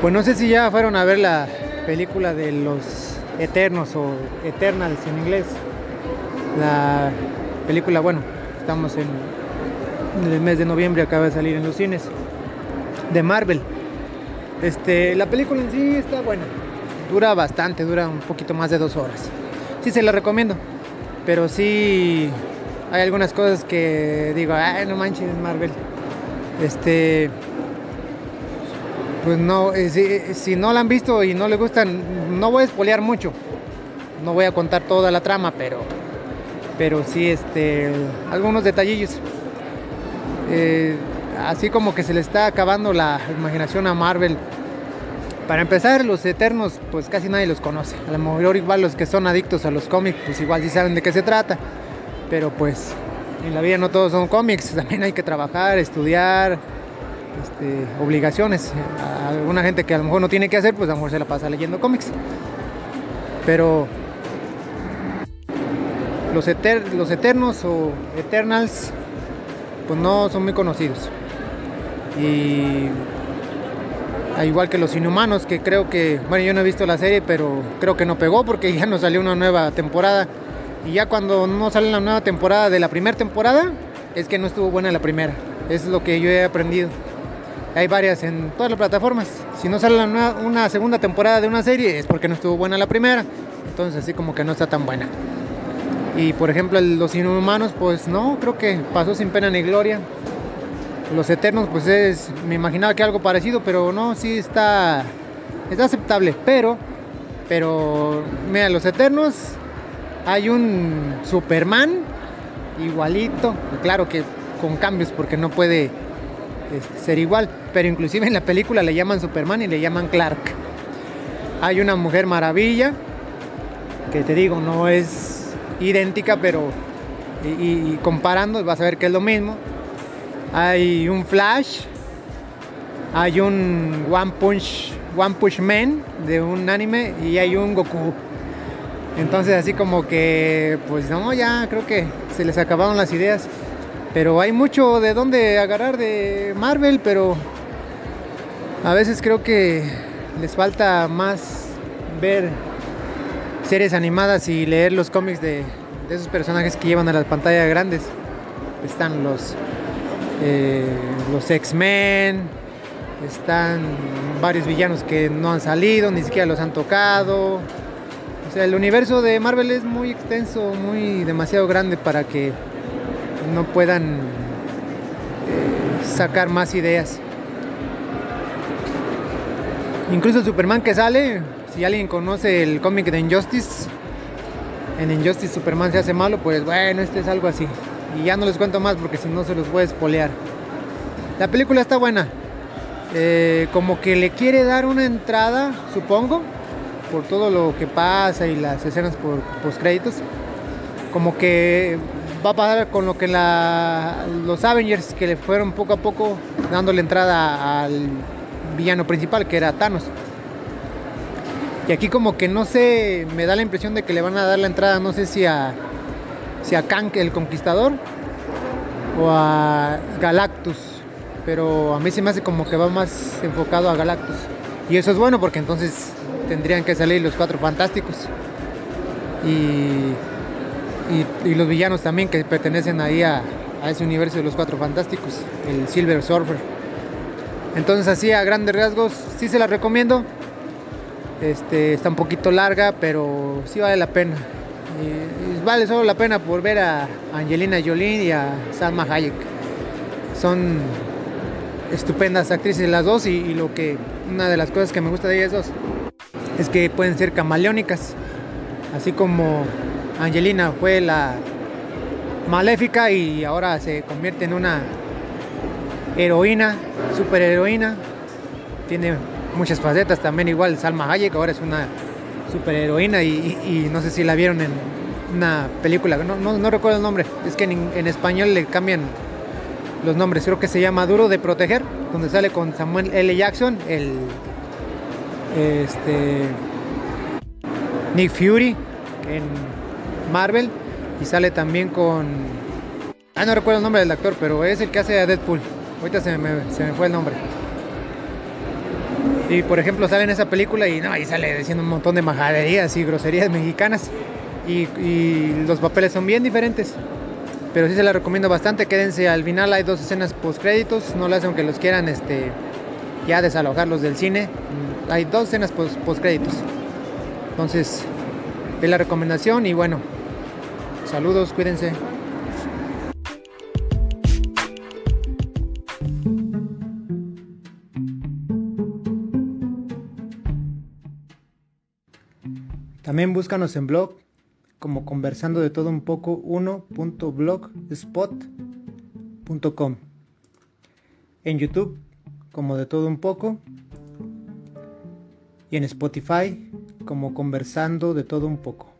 Pues no sé si ya fueron a ver la película de los Eternos o Eternals en inglés. La película, bueno, estamos en el mes de noviembre, acaba de salir en los cines, de Marvel. Este, la película en sí está buena, dura bastante, dura un poquito más de dos horas. Sí se la recomiendo, pero sí hay algunas cosas que digo, ay, no manches, Marvel. Este, pues no, eh, si, no la han visto y no les gustan, no voy a espolear mucho. No voy a contar toda la trama, pero, pero sí, este, algunos detallillos. Eh, así como que se le está acabando la imaginación a Marvel. Para empezar, los Eternos, pues casi nadie los conoce. A lo mejor igual los que son adictos a los cómics, pues igual sí saben de qué se trata. Pero pues en la vida no todos son cómics, también hay que trabajar, estudiar, este, obligaciones. alguna gente que a lo mejor no tiene que hacer, pues a lo mejor se la pasa leyendo cómics. Pero los, Eternos o Eternals, pues no son muy conocidos. Y igual que los Inhumanos, que creo que, bueno, yo no he visto la serie, pero creo que no pegó porque ya no salió una nueva temporada. Y ya cuando no sale la nueva temporada de la primera temporada, es que no estuvo buena la primera. Es lo que yo he aprendido. Hay varias en todas las plataformas. Si no sale una, segunda temporada de una serie es porque no estuvo buena la primera. Entonces así como que no está tan buena. Y por ejemplo los inhumanos pues no, creo que pasó sin pena ni gloria. Los eternos pues es, me imaginaba que algo parecido, pero no, sí está, está aceptable. Pero, pero, mira, los eternos hay un Superman igualito, claro que con cambios porque no puede este, ser igual, pero inclusive en la película le llaman Superman y le llaman Clark. Hay una Mujer Maravilla, que te digo, no es idéntica, pero y, comparando vas a ver que es lo mismo. Hay un Flash, hay un One Punch, One Punch Man de un anime y hay un Goku. Entonces así como que, pues no, ya creo que se les acabaron las ideas. Pero hay mucho de dónde agarrar de Marvel, pero a veces creo que les falta más ver series animadas y leer los cómics de, esos personajes que llevan a las pantallas grandes. Están los, eh, los X-Men, están varios villanos que no han salido, ni siquiera los han tocado. O sea, el universo de Marvel es muy extenso, muy demasiado grande para que no puedan eh, sacar más ideas. Incluso Superman que sale, si alguien conoce el cómic de Injustice, en Injustice Superman se hace malo, pues bueno, este es algo así. Y ya no les cuento más porque si no se los voy a espolear. La película está buena. Eh, como que le quiere dar una entrada, supongo, por todo lo que pasa y las escenas por post créditos. Como que va a pasar con lo que los Avengers que le fueron poco a poco dándole entrada al villano principal que era Thanos. Y aquí como que no sé, me da la impresión de que le van a dar la entrada, no sé si a, si a Kang el Conquistador o a Galactus. Pero a mí se me hace como que va más enfocado a Galactus. Y eso es bueno porque entonces tendrían que salir los cuatro fantásticos. Y y, los villanos también que pertenecen ahí a, ese universo de los cuatro fantásticos, el Silver Surfer. Entonces así a grandes rasgos sí se la recomiendo. Este, está un poquito larga, pero sí vale la pena. Vale solo la pena por ver a Angelina Jolie y a Salma Hayek. Son estupendas actrices las dos y, y, lo que una de las cosas que me gusta de ellas dos es que pueden ser camaleónicas, así como Angelina fue la maléfica y ahora se convierte en una heroína, superheroína. Tiene muchas facetas también igual Salma Hayek, ahora es una superheroína y, y, no sé si la vieron en una película, no, recuerdo el nombre, es que en, en, español le cambian los nombres, creo que se llama Duro de Proteger, donde sale con Samuel L. Jackson, el este Nick Fury en Marvel y sale también con... Ah, no recuerdo el nombre del actor, pero es el que hace a Deadpool. Ahorita se me, se me fue el nombre. Y por ejemplo sale en esa película y no, ahí sale diciendo un montón de majaderías y groserías mexicanas. Y, y los papeles son bien diferentes. Pero sí se la recomiendo bastante. Quédense al final, hay dos escenas post créditos. No le hacen que los quieran este, ya desalojarlos del cine. Hay dos escenas post, post créditos. Entonces, es la recomendación y bueno, saludos, cuídense. También búscanos en blog como conversando de todo un poco 1.blogspot.com. En YouTube como de todo un poco. Y en Spotify como conversando de todo un poco.